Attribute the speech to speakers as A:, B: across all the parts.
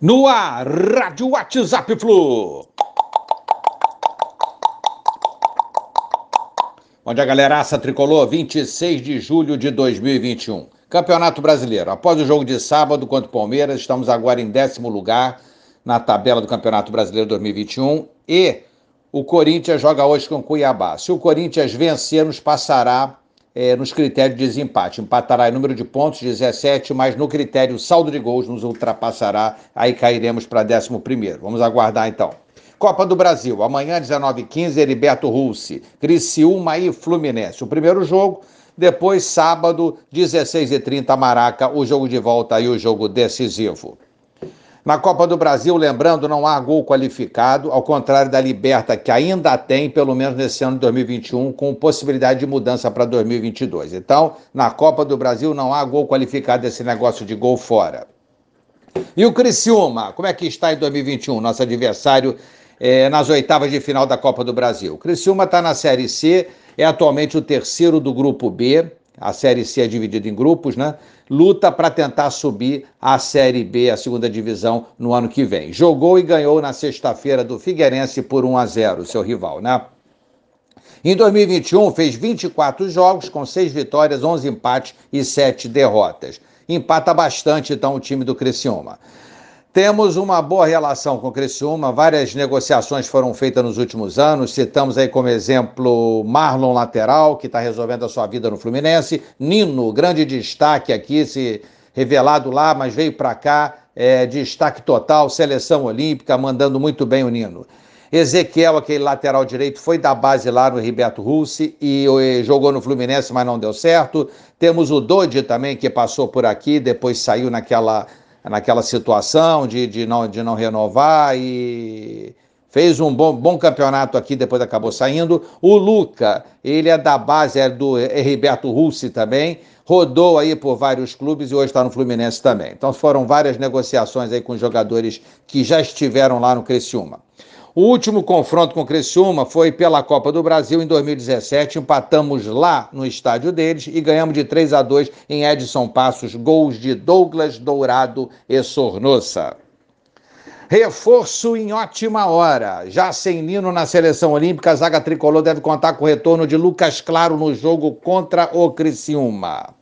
A: No ar, Rádio WhatsApp Flu. Onde a galeraça tricolor, 26 de julho de 2021. Campeonato Brasileiro. Após o jogo de sábado contra o Palmeiras, estamos agora em décimo lugar na tabela do Campeonato Brasileiro 2021 e o Corinthians joga hoje com o Cuiabá. Se o Corinthians vencer, nos passará é, nos critérios de desempate. Empatará em número de pontos, 17, mas no critério saldo de gols nos ultrapassará. Aí cairemos para 11. Vamos aguardar então. Copa do Brasil, amanhã, 19h15, Heriberto Russi, Criciúma e Fluminense. O primeiro jogo, depois, sábado, 16h30, Maraca, o jogo de volta e o jogo decisivo. Na Copa do Brasil, lembrando, não há gol qualificado, ao contrário da Liberta, que ainda tem, pelo menos nesse ano de 2021, com possibilidade de mudança para 2022. Então, na Copa do Brasil, não há gol qualificado esse negócio de gol fora. E o Criciúma, como é que está em 2021? Nosso adversário é, nas oitavas de final da Copa do Brasil. O Criciúma está na Série C, é atualmente o terceiro do Grupo B, a Série C é dividida em grupos, né? Luta para tentar subir a Série B, a segunda divisão, no ano que vem. Jogou e ganhou na sexta-feira do Figueirense por 1 a 0, seu rival, né? Em 2021, fez 24 jogos, com 6 vitórias, 11 empates e 7 derrotas. Empata bastante, então, o time do Criciúma. Temos uma boa relação com o Criciúma, várias negociações foram feitas nos últimos anos. Citamos aí como exemplo Marlon Lateral, que está resolvendo a sua vida no Fluminense. Nino, grande destaque aqui, se revelado lá, mas veio para cá, é, destaque total, seleção olímpica, mandando muito bem o Nino. Ezequiel, aquele lateral direito, foi da base lá no Ribeto Russi e, jogou no Fluminense, mas não deu certo. Temos o Dodi também, que passou por aqui, depois saiu naquela naquela situação de, de, não, de não renovar e fez um bom, bom campeonato aqui, depois acabou saindo. O Luca, ele é da base, é do Heriberto Russi também, rodou aí por vários clubes e hoje está no Fluminense também. Então foram várias negociações aí com jogadores que já estiveram lá no Criciúma. O último confronto com o Criciúma foi pela Copa do Brasil em 2017. Empatamos lá no estádio deles e ganhamos de 3 a 2 em Edson Passos, gols de Douglas Dourado e Sornossa. Reforço em ótima hora. Já sem Nino na seleção olímpica, a zaga tricolor deve contar com o retorno de Lucas Claro no jogo contra o Criciúma.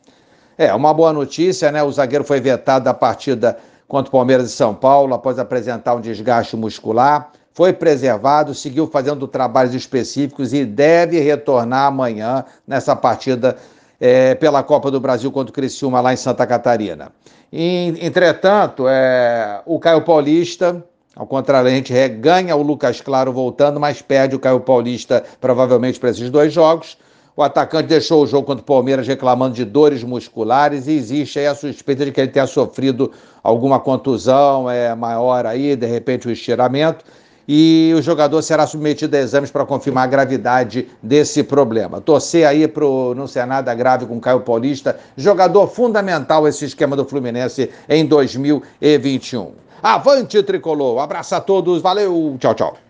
A: É, uma boa notícia, né? O zagueiro foi vetado da partida contra o Palmeiras de São Paulo após apresentar um desgaste muscular foi preservado, seguiu fazendo trabalhos específicos e deve retornar amanhã nessa partida é, pela Copa do Brasil contra o Criciúma lá em Santa Catarina. E, entretanto, é, o Caio Paulista, ao contrário, a gente ganha o Lucas Claro voltando, mas perde o Caio Paulista provavelmente para esses dois jogos. O atacante deixou o jogo contra o Palmeiras reclamando de dores musculares e existe aí a suspeita de que ele tenha sofrido alguma contusão é, maior aí, de repente o um estiramento e o jogador será submetido a exames para confirmar a gravidade desse problema. Torcer aí para não ser nada grave com Caio Paulista, jogador fundamental esse esquema do Fluminense em 2021. Avante, tricolor! Abraço a todos, valeu, tchau, tchau.